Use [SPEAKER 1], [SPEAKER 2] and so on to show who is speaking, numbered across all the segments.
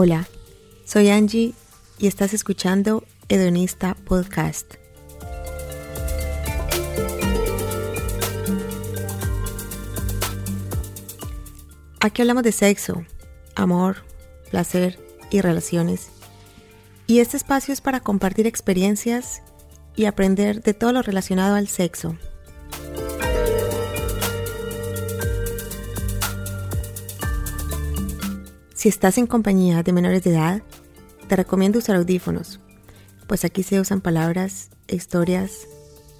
[SPEAKER 1] Hola, soy Angie y estás escuchando Hedonista Podcast. Aquí hablamos de sexo, amor, placer y relaciones. Y este espacio es para compartir experiencias y aprender de todo lo relacionado al sexo. Si estás en compañía de menores de edad, te recomiendo usar audífonos, pues aquí se usan palabras historias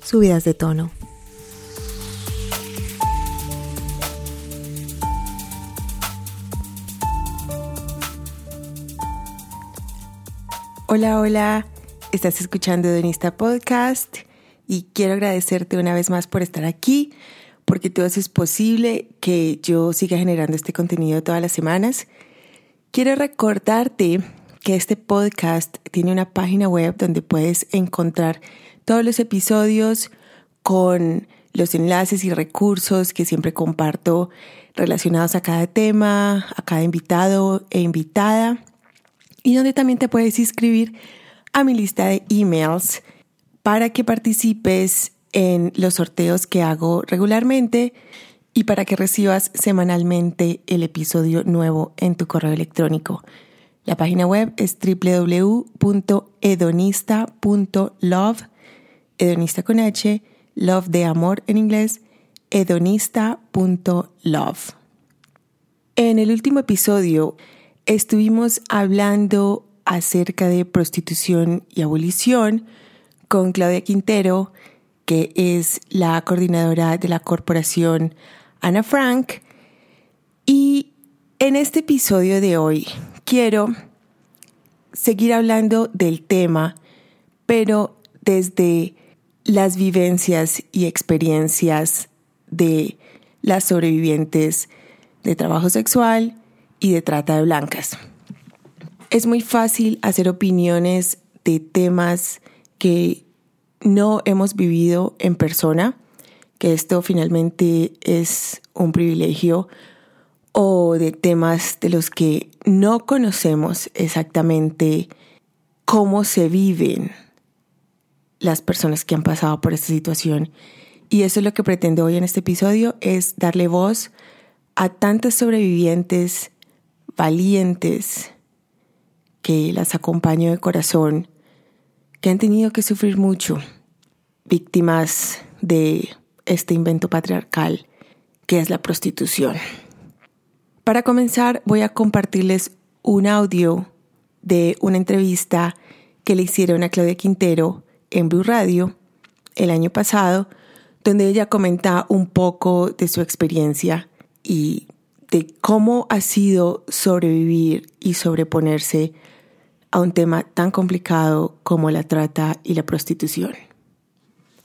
[SPEAKER 1] subidas de tono. Hola, hola, estás escuchando Donista Podcast y quiero agradecerte una vez más por estar aquí, porque tú haces posible que yo siga generando este contenido todas las semanas. Quiero recordarte que este podcast tiene una página web donde puedes encontrar todos los episodios con los enlaces y recursos que siempre comparto relacionados a cada tema, a cada invitado e invitada y donde también te puedes inscribir a mi lista de emails para que participes en los sorteos que hago regularmente y para que recibas semanalmente el episodio nuevo en tu correo electrónico. La página web es www.edonista.love, edonista con H, love de amor en inglés, edonista.love. En el último episodio estuvimos hablando acerca de prostitución y abolición con Claudia Quintero, que es la coordinadora de la corporación Ana Frank. Y en este episodio de hoy quiero seguir hablando del tema, pero desde las vivencias y experiencias de las sobrevivientes de trabajo sexual y de trata de blancas. Es muy fácil hacer opiniones de temas que no hemos vivido en persona, que esto finalmente es un privilegio, o de temas de los que no conocemos exactamente cómo se viven las personas que han pasado por esta situación. Y eso es lo que pretendo hoy en este episodio, es darle voz a tantas sobrevivientes valientes que las acompaño de corazón, que han tenido que sufrir mucho, víctimas de este invento patriarcal que es la prostitución. Para comenzar, voy a compartirles un audio de una entrevista que le hicieron a Claudia Quintero en Blue Radio el año pasado, donde ella comenta un poco de su experiencia y de cómo ha sido sobrevivir y sobreponerse a un tema tan complicado como la trata y la prostitución.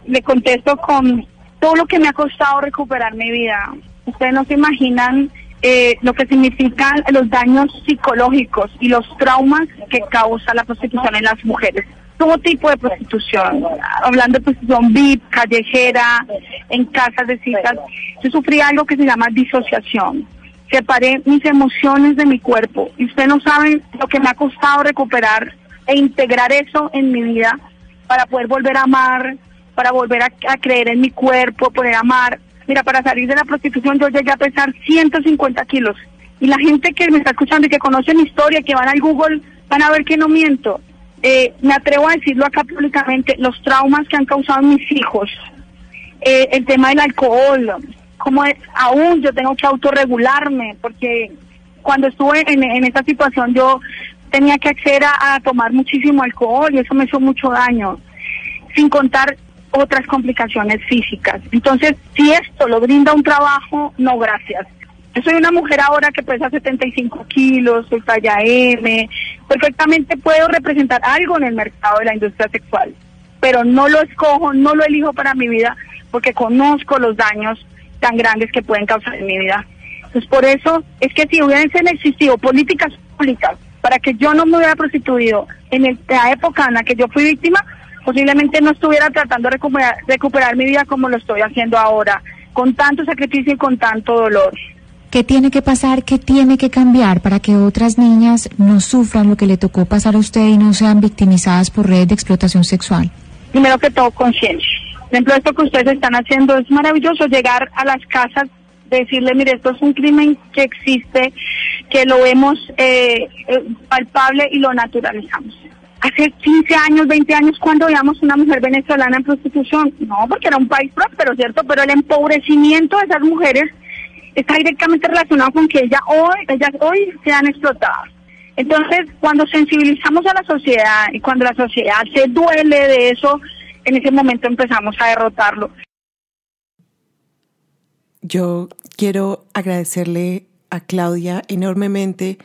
[SPEAKER 2] Le contesto con todo lo que me ha costado recuperar mi vida. Ustedes no se imaginan eh, lo que significan los daños psicológicos y los traumas que causa la prostitución en las mujeres. Todo tipo de prostitución, hablando de prostitución VIP, callejera, en casas de citas. Yo sufrí algo que se llama disociación separé mis emociones de mi cuerpo. Y usted no sabe lo que me ha costado recuperar e integrar eso en mi vida para poder volver a amar, para volver a, creer en mi cuerpo, poder amar. Mira, para salir de la prostitución yo llegué a pesar 150 kilos. Y la gente que me está escuchando y que conoce mi historia, que van al Google, van a ver que no miento. Eh, me atrevo a decirlo acá públicamente, los traumas que han causado mis hijos, eh, el tema del alcohol, como aún yo tengo que autorregularme, porque cuando estuve en, en esta situación yo tenía que acceder a, tomar muchísimo alcohol y eso me hizo mucho daño, sin contar otras complicaciones físicas. Entonces, si esto lo brinda un trabajo, no gracias. Yo soy una mujer ahora que pesa 75 kilos, soy talla M, perfectamente puedo representar algo en el mercado de la industria sexual, pero no lo escojo, no lo elijo para mi vida porque conozco los daños tan grandes que pueden causar en mi vida. Entonces, por eso es que si hubiesen existido políticas públicas para que yo no me hubiera prostituido en la época en la que yo fui víctima, posiblemente no estuviera tratando de recuperar, mi vida como lo estoy haciendo ahora, con tanto sacrificio y con tanto dolor.
[SPEAKER 3] ¿Qué tiene que pasar? ¿Qué tiene que cambiar para que otras niñas no sufran lo que le tocó pasar a usted y no sean victimizadas por redes de explotación sexual?
[SPEAKER 2] Primero que todo, conciencia. Por ejemplo, esto que ustedes están haciendo es maravilloso, llegar a las casas, decirle, mire, esto es un crimen que existe, que lo vemos eh, eh, palpable y lo naturalizamos. Hace 15 años, 20 años, cuando veíamos una mujer venezolana en prostitución, no, porque era un país próspero, ¿cierto? Pero el empobrecimiento de esas mujeres está directamente relacionado con que ella hoy, ellas hoy sean explotadas. Entonces, cuando sensibilizamos a la sociedad y cuando la sociedad se duele de eso, en ese momento empezamos a derrotarlo.
[SPEAKER 1] Yo quiero agradecerle a Claudia enormemente,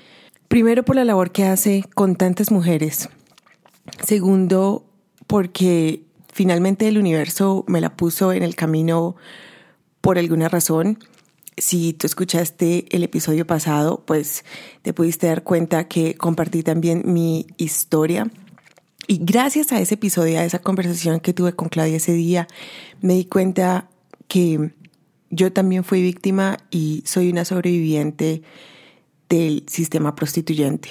[SPEAKER 1] primero por la labor que hace con tantas mujeres, segundo porque finalmente el universo me la puso en el camino por alguna razón si tú escuchaste el episodio pasado, pues te pudiste dar cuenta que compartí también mi historia. Y gracias a ese episodio, a esa conversación que tuve con Claudia ese día, me di cuenta que yo también fui víctima y soy una sobreviviente del sistema prostituyente.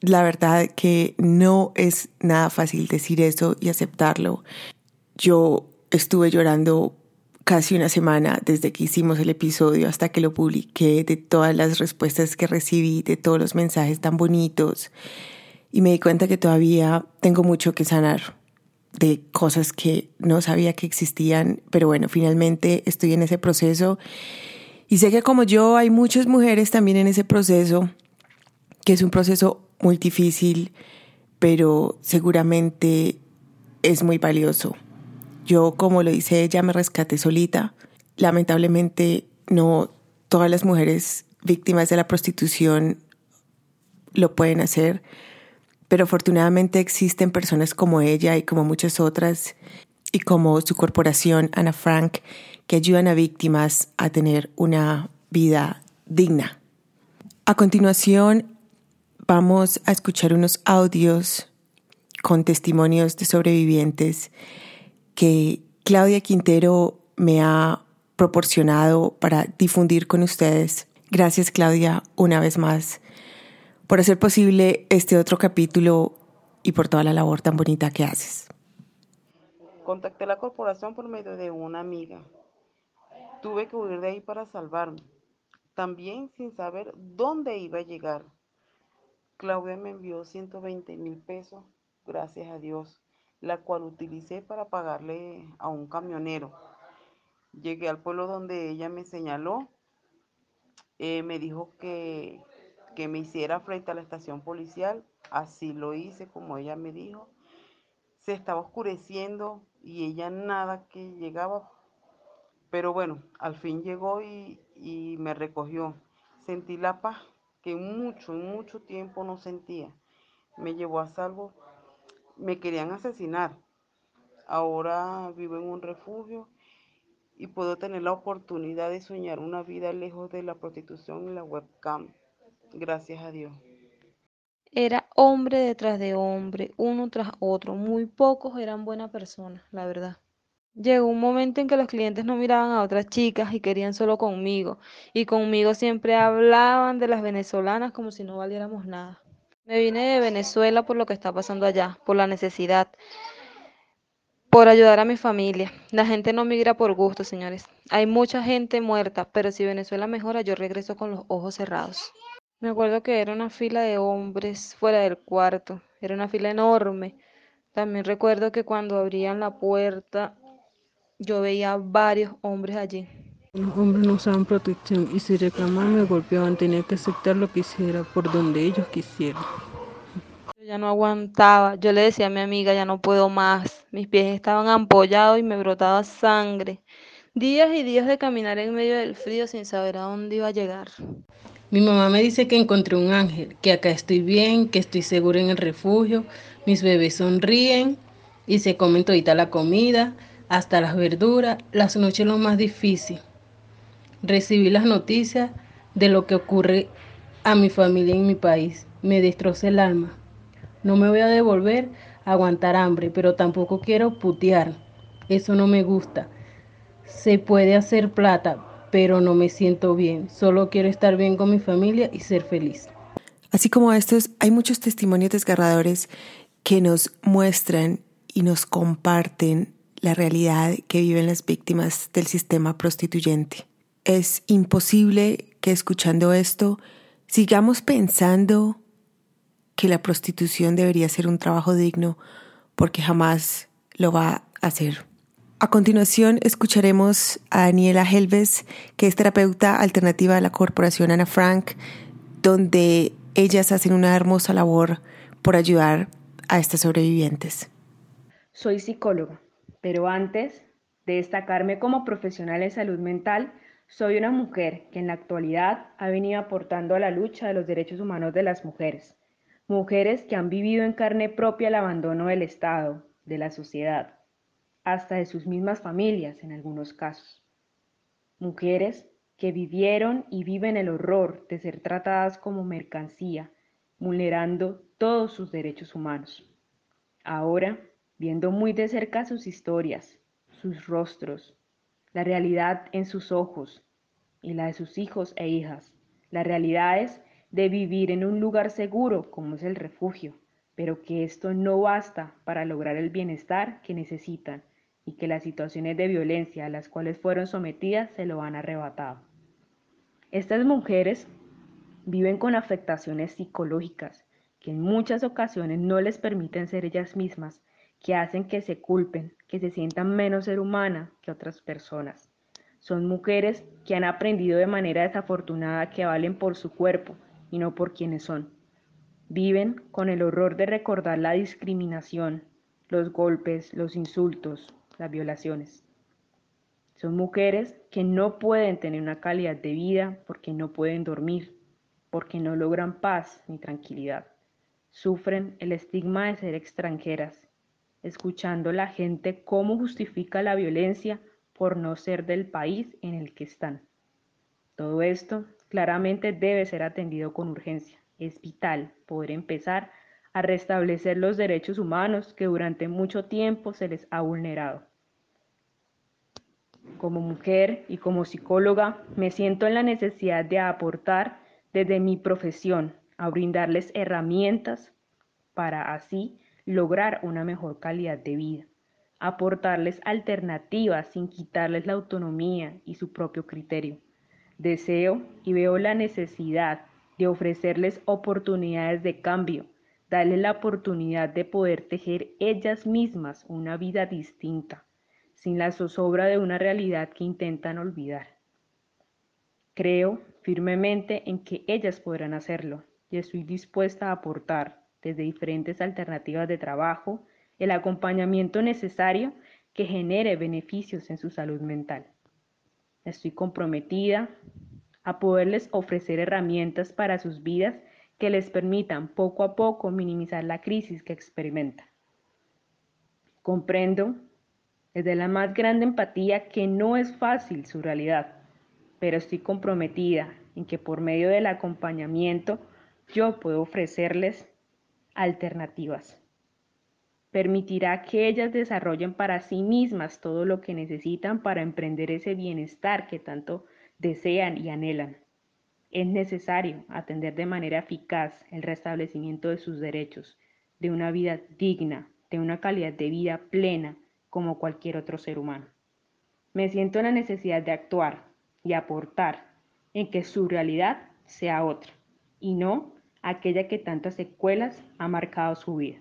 [SPEAKER 1] La verdad que no es nada fácil decir eso y aceptarlo. Yo estuve llorando casi una semana desde que hicimos el episodio hasta que lo publiqué, de todas las respuestas que recibí, de todos los mensajes tan bonitos. Y me di cuenta que todavía tengo mucho que sanar de cosas que no sabía que existían, pero bueno, finalmente estoy en ese proceso. Y sé que como yo hay muchas mujeres también en ese proceso, que es un proceso muy difícil, pero seguramente es muy valioso. Yo, como lo dice ella, me rescaté solita. Lamentablemente, no todas las mujeres víctimas de la prostitución lo pueden hacer, pero afortunadamente existen personas como ella y como muchas otras y como su corporación Ana Frank que ayudan a víctimas a tener una vida digna. A continuación vamos a escuchar unos audios con testimonios de sobrevivientes que Claudia Quintero me ha proporcionado para difundir con ustedes. Gracias Claudia una vez más por hacer posible este otro capítulo y por toda la labor tan bonita que haces.
[SPEAKER 4] Contacté la corporación por medio de una amiga. Tuve que huir de ahí para salvarme, también sin saber dónde iba a llegar. Claudia me envió 120 mil pesos, gracias a Dios la cual utilicé para pagarle a un camionero. Llegué al pueblo donde ella me señaló, eh, me dijo que, que me hiciera frente a la estación policial, así lo hice como ella me dijo. Se estaba oscureciendo y ella nada que llegaba, pero bueno, al fin llegó y, y me recogió. Sentí la paz que mucho, mucho tiempo no sentía. Me llevó a salvo me querían asesinar. Ahora vivo en un refugio y puedo tener la oportunidad de soñar una vida lejos de la prostitución y la webcam. Gracias a Dios.
[SPEAKER 5] Era hombre detrás de hombre, uno tras otro. Muy pocos eran buenas personas, la verdad. Llegó un momento en que los clientes no miraban a otras chicas y querían solo conmigo. Y conmigo siempre hablaban de las venezolanas como si no valiéramos nada. Me vine de Venezuela por lo que está pasando allá, por la necesidad, por ayudar a mi familia. La gente no migra por gusto, señores. Hay mucha gente muerta, pero si Venezuela mejora, yo regreso con los ojos cerrados. Me acuerdo que era una fila de hombres fuera del cuarto, era una fila enorme. También recuerdo que cuando abrían la puerta, yo veía varios hombres allí.
[SPEAKER 6] Los hombres no usaban protección y si reclamaban me golpeaban, tenía que aceptar lo que hiciera por donde ellos quisieran.
[SPEAKER 5] Yo ya no aguantaba, yo le decía a mi amiga, ya no puedo más, mis pies estaban ampollados y me brotaba sangre. Días y días de caminar en medio del frío sin saber a dónde iba a llegar.
[SPEAKER 6] Mi mamá me dice que encontré un ángel, que acá estoy bien, que estoy segura en el refugio, mis bebés sonríen y se comen todita la comida, hasta las verduras, las noches lo más difícil Recibí las noticias de lo que ocurre a mi familia en mi país. Me destroza el alma. No me voy a devolver a aguantar hambre, pero tampoco quiero putear. Eso no me gusta. Se puede hacer plata, pero no me siento bien. Solo quiero estar bien con mi familia y ser feliz.
[SPEAKER 1] Así como estos, hay muchos testimonios desgarradores que nos muestran y nos comparten la realidad que viven las víctimas del sistema prostituyente. Es imposible que escuchando esto sigamos pensando que la prostitución debería ser un trabajo digno porque jamás lo va a hacer. A continuación escucharemos a Daniela Helves, que es terapeuta alternativa de la corporación Ana Frank, donde ellas hacen una hermosa labor por ayudar a estas sobrevivientes.
[SPEAKER 7] Soy psicóloga, pero antes de destacarme como profesional en salud mental, soy una mujer que en la actualidad ha venido aportando a la lucha de los derechos humanos de las mujeres. Mujeres que han vivido en carne propia el abandono del Estado, de la sociedad, hasta de sus mismas familias en algunos casos. Mujeres que vivieron y viven el horror de ser tratadas como mercancía, vulnerando todos sus derechos humanos. Ahora, viendo muy de cerca sus historias, sus rostros, la realidad en sus ojos y la de sus hijos e hijas, las realidades de vivir en un lugar seguro como es el refugio, pero que esto no basta para lograr el bienestar que necesitan y que las situaciones de violencia a las cuales fueron sometidas se lo han arrebatado. Estas mujeres viven con afectaciones psicológicas que en muchas ocasiones no les permiten ser ellas mismas, que hacen que se culpen, que se sientan menos ser humana que otras personas. Son mujeres que han aprendido de manera desafortunada que valen por su cuerpo y no por quienes son. Viven con el horror de recordar la discriminación, los golpes, los insultos, las violaciones. Son mujeres que no pueden tener una calidad de vida porque no pueden dormir, porque no logran paz ni tranquilidad. Sufren el estigma de ser extranjeras, escuchando la gente cómo justifica la violencia por no ser del país en el que están. Todo esto claramente debe ser atendido con urgencia. Es vital poder empezar a restablecer los derechos humanos que durante mucho tiempo se les ha vulnerado. Como mujer y como psicóloga, me siento en la necesidad de aportar desde mi profesión a brindarles herramientas para así lograr una mejor calidad de vida, aportarles alternativas sin quitarles la autonomía y su propio criterio. Deseo y veo la necesidad de ofrecerles oportunidades de cambio, darles la oportunidad de poder tejer ellas mismas una vida distinta sin la zozobra de una realidad que intentan olvidar. Creo firmemente en que ellas podrán hacerlo y estoy dispuesta a aportar desde diferentes alternativas de trabajo el acompañamiento necesario que genere beneficios en su salud mental. Estoy comprometida a poderles ofrecer herramientas para sus vidas que les permitan poco a poco minimizar la crisis que experimentan. Comprendo desde la más grande empatía que no es fácil su realidad, pero estoy comprometida en que por medio del acompañamiento yo puedo ofrecerles alternativas. Permitirá que ellas desarrollen para sí mismas todo lo que necesitan para emprender ese bienestar que tanto desean y anhelan. Es necesario atender de manera eficaz el restablecimiento de sus derechos, de una vida digna, de una calidad de vida plena, como cualquier otro ser humano. Me siento en la necesidad de actuar y aportar en que su realidad sea otra y no aquella que tantas secuelas ha marcado su vida.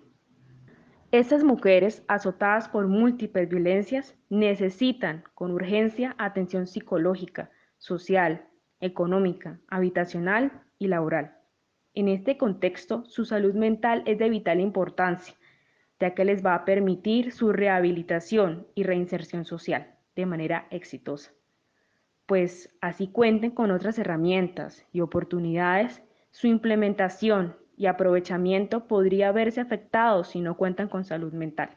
[SPEAKER 7] Estas mujeres azotadas por múltiples violencias necesitan con urgencia atención psicológica, social, económica, habitacional y laboral. En este contexto, su salud mental es de vital importancia ya que les va a permitir su rehabilitación y reinserción social de manera exitosa. Pues así cuenten con otras herramientas y oportunidades, su implementación y aprovechamiento podría verse afectado si no cuentan con salud mental.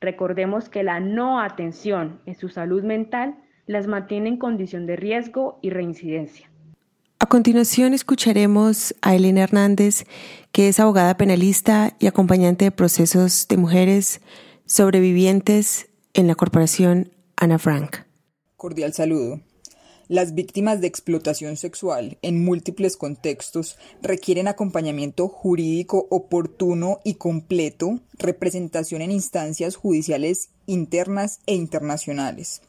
[SPEAKER 7] Recordemos que la no atención en su salud mental las mantiene en condición de riesgo y reincidencia.
[SPEAKER 1] A continuación escucharemos a Elena Hernández, que es abogada penalista y acompañante de procesos de mujeres sobrevivientes en la corporación Ana Frank.
[SPEAKER 8] Cordial saludo. Las víctimas de explotación sexual en múltiples contextos requieren acompañamiento jurídico oportuno y completo, representación en instancias judiciales internas e internacionales.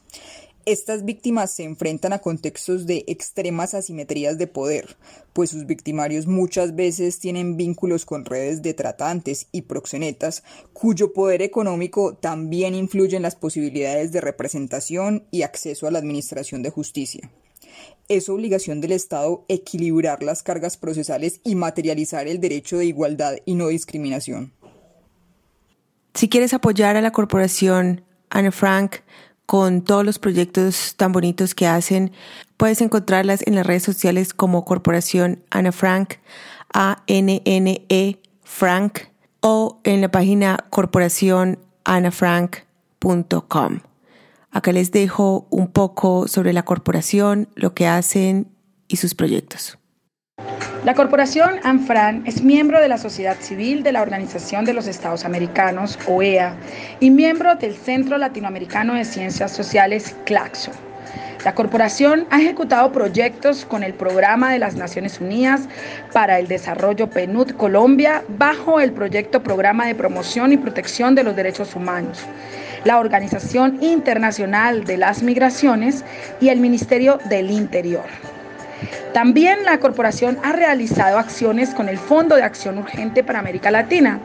[SPEAKER 8] Estas víctimas se enfrentan a contextos de extremas asimetrías de poder, pues sus victimarios muchas veces tienen vínculos con redes de tratantes y proxenetas, cuyo poder económico también influye en las posibilidades de representación y acceso a la administración de justicia. Es obligación del Estado equilibrar las cargas procesales y materializar el derecho de igualdad y no discriminación.
[SPEAKER 1] Si quieres apoyar a la corporación Anne Frank, con todos los proyectos tan bonitos que hacen. Puedes encontrarlas en las redes sociales como Corporación Ana Frank, A-N-N-E Frank, o en la página corporacionanafrank.com. Acá les dejo un poco sobre la corporación, lo que hacen y sus proyectos.
[SPEAKER 9] La corporación ANFRAN es miembro de la sociedad civil de la Organización de los Estados Americanos, OEA, y miembro del Centro Latinoamericano de Ciencias Sociales, CLACSO. La corporación ha ejecutado proyectos con el Programa de las Naciones Unidas para el Desarrollo PNUD Colombia bajo el proyecto Programa de Promoción y Protección de los Derechos Humanos, la Organización Internacional de las Migraciones y el Ministerio del Interior. También la corporación ha realizado acciones con el Fondo de Acción Urgente para América Latina,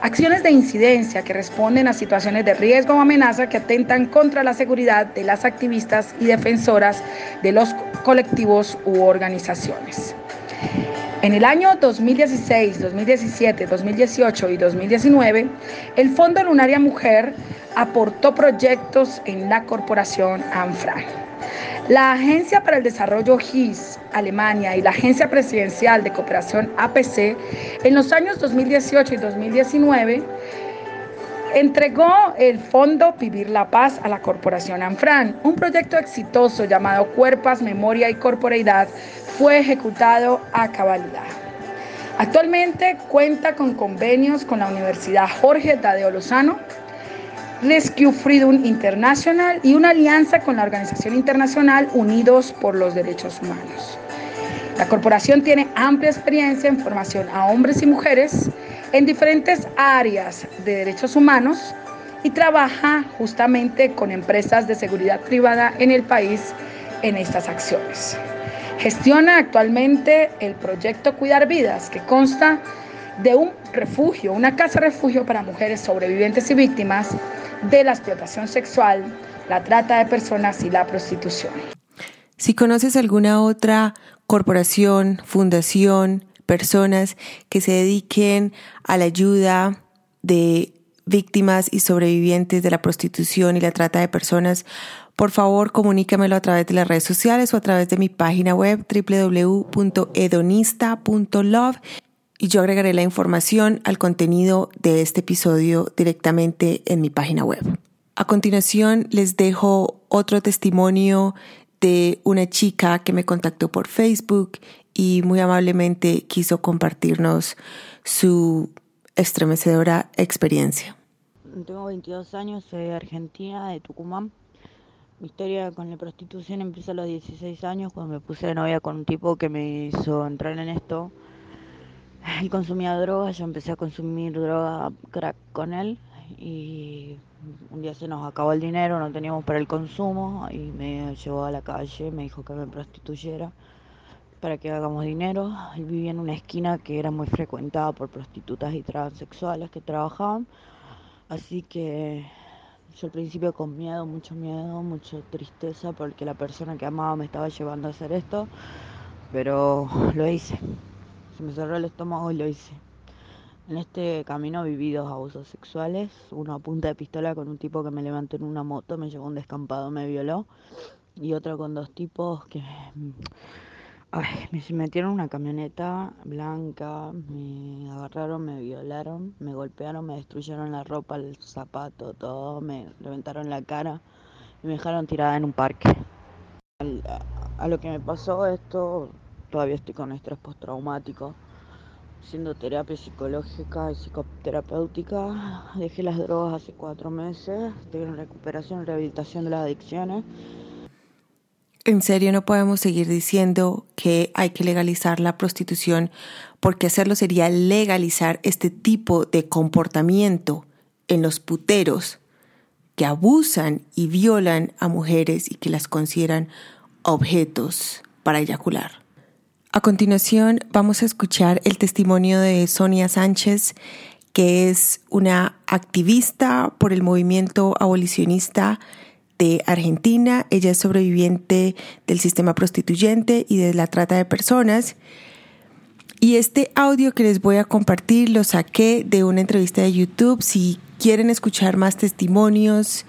[SPEAKER 9] acciones de incidencia que responden a situaciones de riesgo o amenaza que atentan contra la seguridad de las activistas y defensoras de los colectivos u organizaciones. En el año 2016, 2017, 2018 y 2019, el Fondo Lunaria Mujer aportó proyectos en la corporación ANFRA. La Agencia para el Desarrollo GIS, Alemania, y la Agencia Presidencial de Cooperación APC, en los años 2018 y 2019, entregó el Fondo Vivir la Paz a la Corporación ANFRAN. Un proyecto exitoso llamado Cuerpas, Memoria y Corporeidad fue ejecutado a cabalidad. Actualmente cuenta con convenios con la Universidad Jorge Tadeo Lozano, Rescue Freedom International y una alianza con la organización internacional Unidos por los Derechos Humanos. La corporación tiene amplia experiencia en formación a hombres y mujeres en diferentes áreas de derechos humanos y trabaja justamente con empresas de seguridad privada en el país en estas acciones. Gestiona actualmente el proyecto Cuidar Vidas, que consta de un refugio, una casa refugio para mujeres sobrevivientes y víctimas de la explotación sexual, la trata de personas y la prostitución.
[SPEAKER 1] Si conoces alguna otra corporación, fundación, personas que se dediquen a la ayuda de víctimas y sobrevivientes de la prostitución y la trata de personas, por favor comunícamelo a través de las redes sociales o a través de mi página web www.edonista.love y yo agregaré la información al contenido de este episodio directamente en mi página web. A continuación les dejo otro testimonio de una chica que me contactó por Facebook y muy amablemente quiso compartirnos su estremecedora experiencia.
[SPEAKER 10] Tengo 22 años, soy de Argentina, de Tucumán. Mi historia con la prostitución empezó a los 16 años cuando me puse de novia con un tipo que me hizo entrar en esto él consumía droga, yo empecé a consumir droga crack con él y un día se nos acabó el dinero, no teníamos para el consumo y me llevó a la calle, me dijo que me prostituyera para que hagamos dinero. Él vivía en una esquina que era muy frecuentada por prostitutas y transexuales que trabajaban, así que yo al principio con miedo, mucho miedo, mucha tristeza porque la persona que amaba me estaba llevando a hacer esto, pero lo hice me cerró el estómago y lo hice. En este camino viví dos abusos sexuales, uno a punta de pistola con un tipo que me levantó en una moto, me llevó un descampado, me violó, y otro con dos tipos que me metieron en una camioneta blanca, me agarraron, me violaron, me golpearon, me destruyeron la ropa, el zapato, todo, me reventaron la cara y me dejaron tirada en un parque. a lo que me pasó esto todavía estoy con estrés postraumático, haciendo terapia psicológica y psicoterapéutica. Dejé las drogas hace cuatro meses, estoy en recuperación y rehabilitación de las adicciones.
[SPEAKER 1] En serio no podemos seguir diciendo que hay que legalizar la prostitución porque hacerlo sería legalizar este tipo de comportamiento en los puteros que abusan y violan a mujeres y que las consideran objetos para eyacular. A continuación vamos a escuchar el testimonio de Sonia Sánchez, que es una activista por el movimiento abolicionista de Argentina. Ella es sobreviviente del sistema prostituyente y de la trata de personas. Y este audio que les voy a compartir lo saqué de una entrevista de YouTube. Si quieren escuchar más testimonios,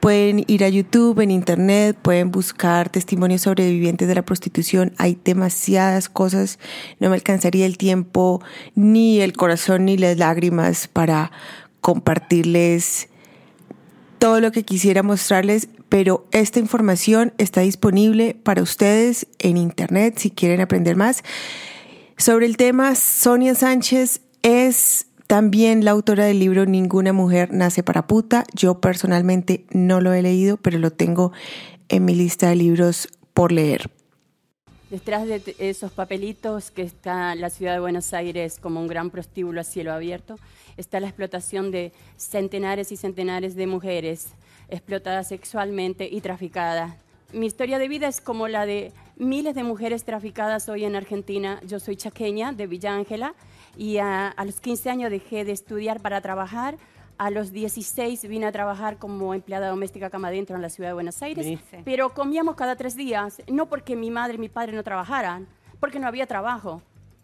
[SPEAKER 1] pueden ir a YouTube, en Internet, pueden buscar testimonios sobrevivientes de la prostitución. Hay demasiadas cosas. No me alcanzaría el tiempo, ni el corazón, ni las lágrimas para compartirles todo lo que quisiera mostrarles, pero esta información está disponible para ustedes en Internet si quieren aprender más. Sobre el tema, Sonia Sánchez es también la autora del libro Ninguna mujer nace para puta. Yo personalmente no lo he leído, pero lo tengo en mi lista de libros por leer.
[SPEAKER 11] Detrás de esos papelitos que está la ciudad de Buenos Aires como un gran prostíbulo a cielo abierto, está la explotación de centenares y centenares de mujeres explotadas sexualmente y traficadas. Mi historia de vida es como la de miles de mujeres traficadas hoy en Argentina. Yo soy chaqueña de Villa Ángela y a, los 15 años dejé de estudiar para trabajar. A los 16 vine a trabajar como empleada doméstica cama adentro en la ciudad de Buenos Aires, pero comíamos cada tres días, no porque mi madre y mi padre no trabajaran, porque no había trabajo.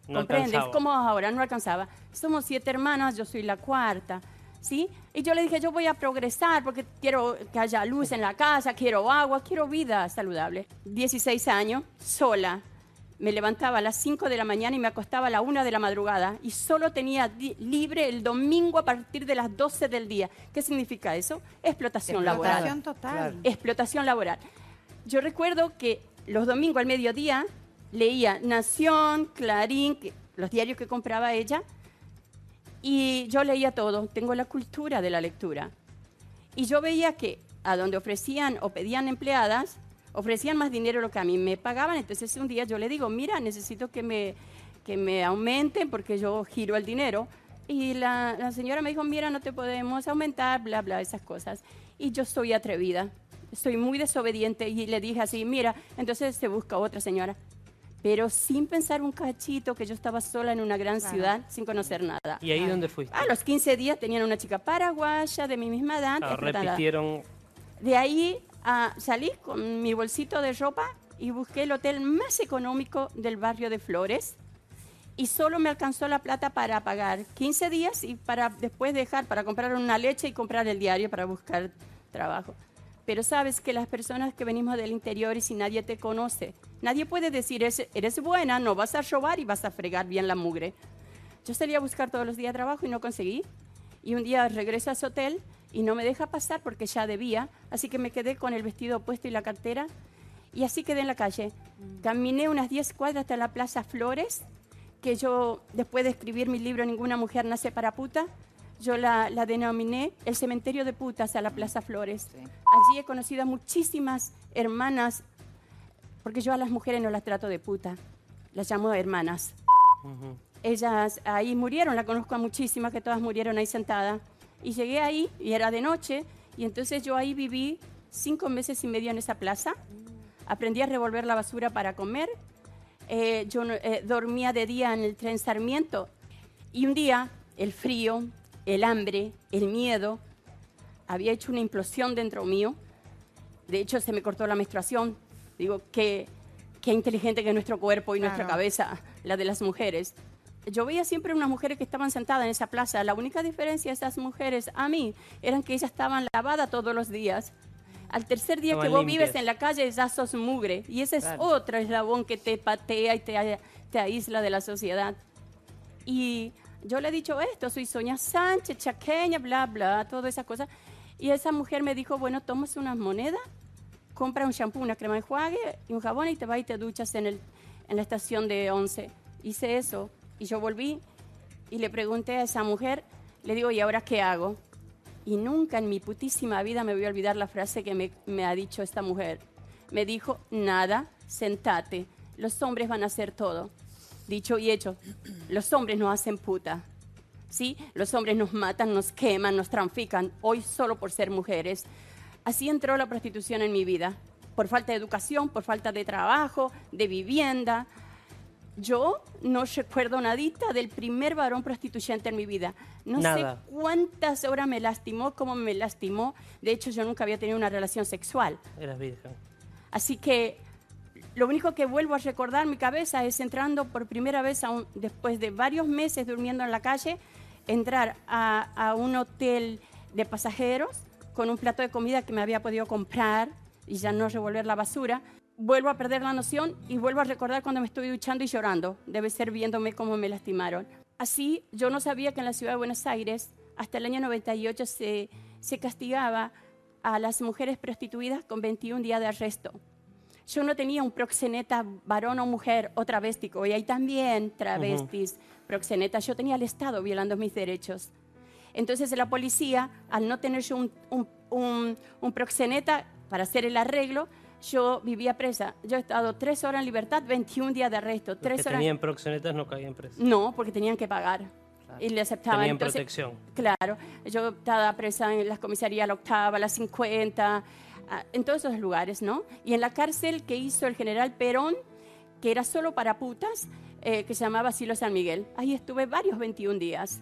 [SPEAKER 11] No ¿Comprendes? Como ahora, no alcanzaba. Somos siete hermanas, yo soy la cuarta. ¿Sí? Y yo le dije, yo voy a progresar porque quiero que haya luz en la casa, quiero agua, quiero vida saludable. 16 años, sola. Me levantaba a las 5 de la mañana y me acostaba a la 1 de la madrugada y solo tenía libre el domingo a partir de las 12 del día. ¿Qué significa eso? Explotación, laboral.
[SPEAKER 12] Explotación total.
[SPEAKER 11] Explotación laboral. Yo recuerdo que los domingos al mediodía leía Nación, Clarín, los diarios que compraba ella, y yo leía todo, tengo la cultura de la lectura. Y yo veía que a donde ofrecían o pedían empleadas, ofrecían más dinero de lo que a mí me pagaban. Entonces un día yo le digo, mira, necesito que me, que me aumenten porque yo giro el dinero. Y la, la señora me dijo, mira, no te podemos aumentar, bla, bla, esas cosas. Y yo soy atrevida, soy muy desobediente y le dije así, mira, entonces se busca otra señora pero sin pensar un cachito que yo estaba sola en una gran ciudad sin conocer nada.
[SPEAKER 12] ¿Y ahí dónde fuiste?
[SPEAKER 11] A los 15 días tenían una chica paraguaya de mi misma edad.
[SPEAKER 12] Ah, repitieron.
[SPEAKER 11] De ahí salí con mi bolsito de ropa y busqué el hotel más económico del barrio de Flores y solo me alcanzó la plata para pagar 15 días y para después dejar para comprar una leche y comprar el diario para buscar trabajo. Pero sabes que las personas que venimos del interior y si nadie te conoce, nadie puede decir, eres buena, no vas a robar y vas a fregar bien la mugre. Yo salí a buscar todos los días trabajo y no conseguí. Y un día regreso a ese hotel y no me deja pasar porque ya debía, así que me quedé con el vestido puesto y la cartera y así quedé en la calle. Caminé unas 10 cuadras hasta la Plaza Flores, que yo, después de escribir mi libro Ninguna mujer nace para puta, yo la, denominé el cementerio de putas a la Plaza Flores. Allí he conocido a muchísimas hermanas, porque yo a las mujeres no las trato de puta, las llamo hermanas. Ellas ahí murieron, la conozco a muchísimas, que todas murieron ahí sentadas. Y llegué ahí, y era de noche, y entonces yo ahí viví cinco meses y medio en esa plaza. Aprendí a revolver la basura para comer. Eh, yo eh, dormía de día en el tren Sarmiento. Y un día, el frío, el hambre, el miedo, había hecho una implosión dentro mío. De hecho, se me cortó la menstruación. Digo, qué, qué inteligente que es nuestro cuerpo y nuestra cabeza, la de las mujeres. Yo veía siempre unas mujeres que estaban sentadas en esa plaza. La única diferencia de esas mujeres a mí eran que ellas estaban lavadas todos los días. Al tercer día que vos vives en la calle ya sos mugre. Y ese es otro eslabón que te patea y te, te aísla de la sociedad. Y yo le he dicho esto, soy Sonia Sánchez, chaqueña, bla, bla, todas esas cosas. Y esa mujer me dijo, bueno, tomas unas monedas, compra un shampoo, una crema de enjuague y un jabón y te vas y te duchas en, el, en la estación de 11. Hice eso y yo volví y le pregunté a esa mujer, le digo, ¿y ahora qué hago? Y nunca en mi putísima vida me voy a olvidar la frase que me, ha dicho esta mujer. me dijo, nada, sentate, los hombres van a hacer todo. Dicho y hecho, los hombres no hacen puta. ¿Sí? Los hombres nos matan, nos queman, nos trafican, hoy solo por ser mujeres. Así entró la prostitución en mi vida, por falta de educación, por falta de trabajo, de vivienda. Yo no recuerdo nadita del primer varón prostituyente en mi vida. No
[SPEAKER 12] Nada.
[SPEAKER 11] sé cuántas horas me lastimó, cómo me lastimó. De hecho, yo nunca había tenido una relación sexual.
[SPEAKER 12] Eras virgen.
[SPEAKER 11] Así que lo único que vuelvo a recordar en mi cabeza es entrando por primera vez, a un- después de varios meses durmiendo en la calle, entrar a, a un hotel de pasajeros con un plato de comida que me había podido comprar y ya no revolver la basura. Vuelvo a perder la noción y vuelvo a recordar cuando me estuve duchando y llorando. Debe ser viéndome cómo me lastimaron. Así, yo no sabía que en la ciudad de Buenos Aires, hasta el año 98, se, se castigaba a las mujeres prostituidas con 21 días de arresto. Yo no tenía un proxeneta varón o mujer o travestico, y hay también travestis, proxenetas. Yo tenía al Estado violando mis derechos. Entonces la policía, al no tener yo un, un- un- un proxeneta para hacer el arreglo, yo vivía presa. Yo he estado tres horas en libertad, 21 días de arresto.
[SPEAKER 12] Los
[SPEAKER 11] Tres
[SPEAKER 12] que
[SPEAKER 11] horas...
[SPEAKER 12] tenían proxenetas no caían presos.
[SPEAKER 11] No, porque tenían que pagar. Y le aceptaban.
[SPEAKER 12] Tenían
[SPEAKER 11] Entonces,
[SPEAKER 12] protección.
[SPEAKER 11] Claro, yo estaba presa en las comisarías La Octava, La 50, ah, en todos esos lugares, ¿no? Y en la cárcel que hizo el general Perón, que era solo para putas, eh, que se llamaba Silo San Miguel. Ahí estuve varios 21 días.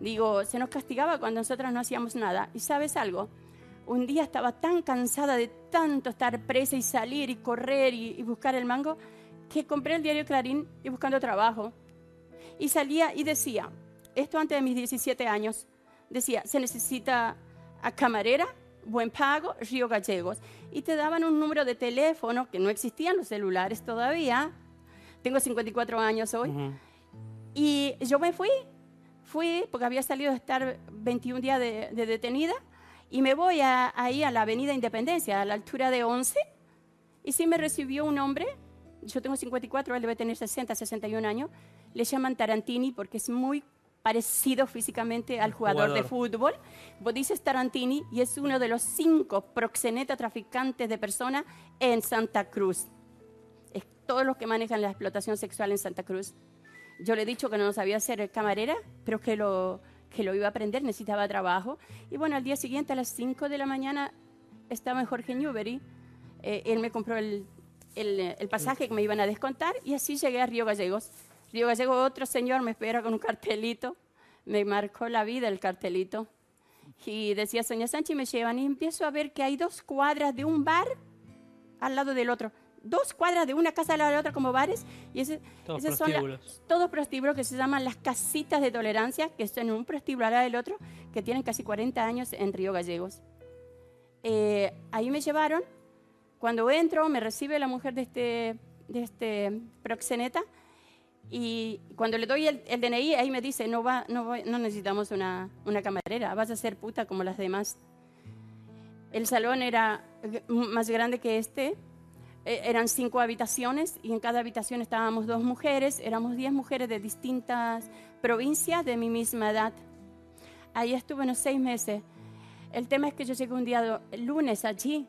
[SPEAKER 11] Digo, se nos castigaba cuando nosotras no hacíamos nada. ¿Y sabes algo? Un día estaba tan cansada de tanto estar presa y salir y correr y, y buscar el mango, que compré el diario Clarín y buscando trabajo. Y salía y decía, esto antes de mis 17 años, decía, se necesita a camarera, buen pago, Río Gallegos. Y te daban un número de teléfono, que no existían los celulares todavía. Tengo 54 años hoy. Y yo me fui, fui porque había salido de estar 21 días de, de detenida y me voy a- ahí a la Avenida Independencia, a la altura de 11. Y sí me recibió un hombre, yo tengo 54, él debe tener 60, 61 años. Le llaman Tarantini porque es muy parecido físicamente al jugador, de
[SPEAKER 12] jugador.
[SPEAKER 11] fútbol. Vos dices Tarantini y es uno de los cinco proxenetas traficantes de personas en Santa Cruz. Es todos los que manejan la explotación sexual en Santa Cruz. Yo le he dicho que no sabía ser camarera, pero que lo, que lo iba a aprender, necesitaba trabajo. Y bueno, al día siguiente, a las 5 de la mañana, estaba en Jorge Newbery. Eh, él me compró el, el, el pasaje que me iban a descontar y así llegué a Río Gallegos. Río Gallegos, otro señor me espera con un cartelito. Me marcó la vida el cartelito. Y decía, Sonia Sánchez, me llevan y empiezo a ver que hay dos cuadras de un bar al lado del otro. Dos cuadras de una casa de la otra como bares. Y ese,
[SPEAKER 12] Todos
[SPEAKER 11] esas son la- todos prostíbulos que se llaman las casitas de tolerancia, que son un prostíbulo al lado del otro, que tienen casi 40 años en Río Gallegos. Eh, ahí me llevaron. Cuando entro, me recibe la mujer de este, de este proxeneta. Y cuando le doy el, el DNI, ahí me dice, no, va, no, voy- no necesitamos una, una camarera, vas a ser puta como las demás. El salón era más grande que este, eran cinco habitaciones y en cada habitación estábamos dos mujeres, éramos diez mujeres de distintas provincias de mi misma edad. Ahí estuve unos seis meses. El tema es que yo llegué un día el lunes allí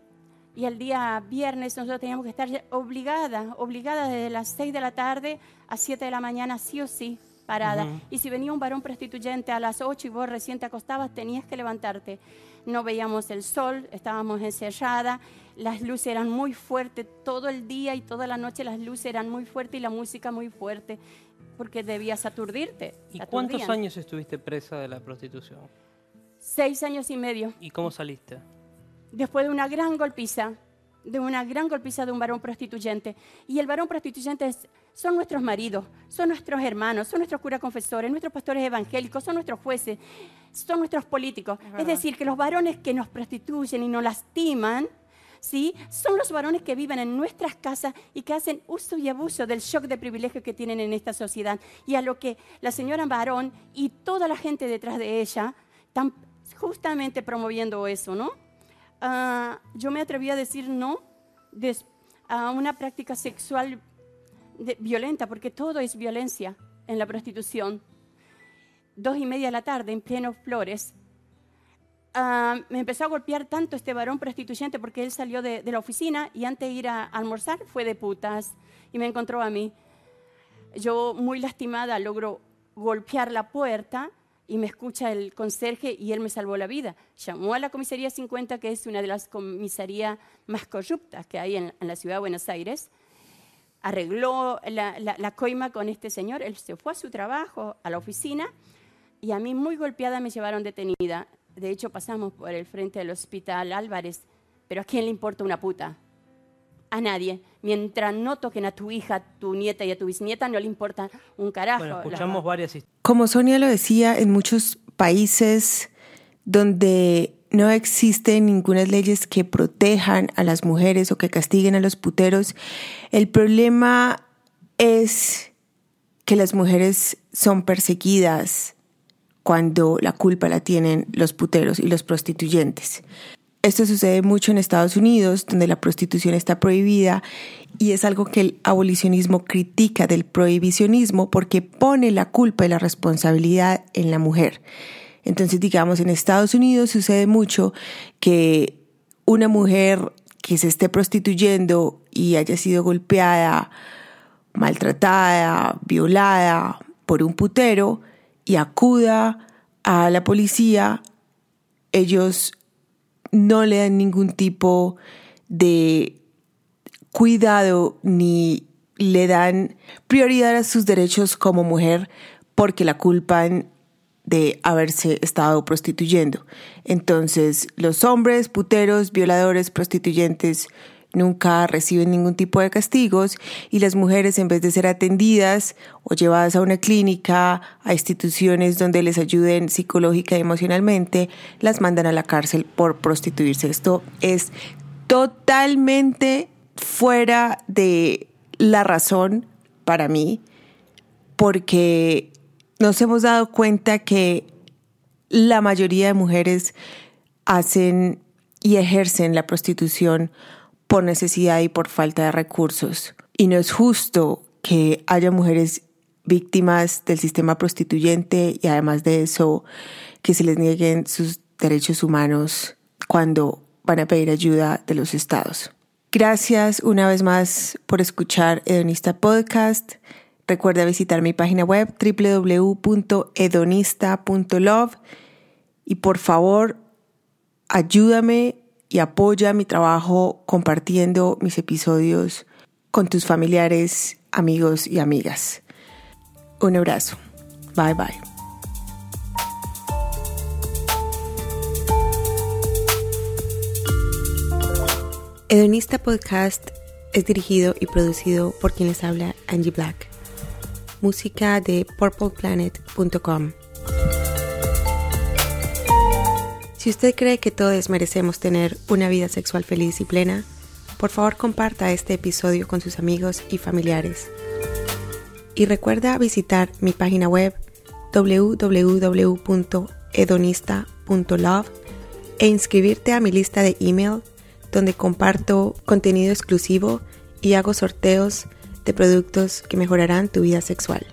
[SPEAKER 11] y el día viernes nosotros teníamos que estar obligadas, obligadas desde las seis de la tarde a siete de la mañana, sí o sí, parada. Y si venía un varón prostituyente a las ocho y vos recién te acostabas, tenías que levantarte. No veíamos el sol, estábamos encerradas, las luces eran muy fuertes, todo el día y toda la noche las luces eran muy fuertes y la música muy fuerte, porque debías aturdirte.
[SPEAKER 12] ¿Y cuántos años estuviste presa de la prostitución?
[SPEAKER 11] Seis años y medio.
[SPEAKER 12] ¿Y cómo saliste?
[SPEAKER 11] después de una gran golpiza, de una gran golpiza de un varón prostituyente. Y el varón prostituyente es- son nuestros maridos, son nuestros hermanos, son nuestros curas confesores, nuestros pastores evangélicos, son nuestros jueces, son nuestros políticos. Es, decir, que los varones que nos prostituyen y nos lastiman, ¿sí? son los varones que viven en nuestras casas y que hacen uso y abuso del shock de privilegio que tienen en esta sociedad. Y a lo que la señora Varón y toda la gente detrás de ella están justamente promoviendo eso, ¿no? Ah, yo me atreví a decir no a una práctica sexual violenta, porque todo es violencia en la prostitución. Dos y media de la tarde, en pleno Flores, ah, me empezó a golpear tanto este varón prostituyente porque él salió de, la oficina y antes de ir a almorzar fue de putas y me encontró a mí. Yo, muy lastimada, logro golpear la puerta y me escucha el conserje y él me salvó la vida. Llamó a la comisaría 50, que es una de las comisarías más corruptas que hay en, la ciudad de Buenos Aires. Arregló la coima con este señor, él se fue a su trabajo, a la oficina, y a mí muy golpeada me llevaron detenida. De hecho, pasamos por el frente del hospital Álvarez, pero ¿a quién le importa una puta? A nadie. Mientras no toquen a tu hija, a tu nieta y a tu bisnieta, no le importa un carajo.
[SPEAKER 12] Bueno, escuchamos varias historias.
[SPEAKER 1] Como Sonia lo decía, en muchos países donde no existen ninguna leyes que protejan a las mujeres o que castiguen a los puteros, el problema es que las mujeres son perseguidas cuando la culpa la tienen los puteros y los prostituyentes. Esto sucede mucho en Estados Unidos, donde la prostitución está prohibida y es algo que el abolicionismo critica del prohibicionismo porque pone la culpa y la responsabilidad en la mujer. Entonces, digamos, en Estados Unidos sucede mucho que una mujer que se esté prostituyendo y haya sido golpeada, maltratada, violada por un putero y acuda a la policía, ellos no le dan ningún tipo de cuidado ni le dan prioridad a sus derechos como mujer porque la culpan de haberse estado prostituyendo. Entonces, los hombres, puteros, violadores, prostituyentes, nunca reciben ningún tipo de castigos y las mujeres en vez de ser atendidas o llevadas a una clínica, a instituciones donde les ayuden psicológica y emocionalmente, las mandan a la cárcel por prostituirse. Esto es totalmente fuera de la razón para mí porque nos hemos dado cuenta que la mayoría de mujeres hacen y ejercen la prostitución por necesidad y por falta de recursos. Y no es justo que haya mujeres víctimas del sistema prostituyente y además de eso que se les nieguen sus derechos humanos cuando van a pedir ayuda de los estados. Gracias una vez más por escuchar Hedonista Podcast. Recuerda visitar mi página web www.hedonista.love y por favor ayúdame y apoya mi trabajo compartiendo mis episodios con tus familiares, amigos y amigas. Un abrazo. Bye bye. Hedonista Podcast es dirigido y producido por quien les habla Angie Black. Música de purpleplanet.com. Si usted cree que todos merecemos tener una vida sexual feliz y plena, por favor comparta este episodio con sus amigos y familiares. Y recuerda visitar mi página web www.hedonista.love e inscribirte a mi lista de email donde comparto contenido exclusivo y hago sorteos de productos que mejorarán tu vida sexual.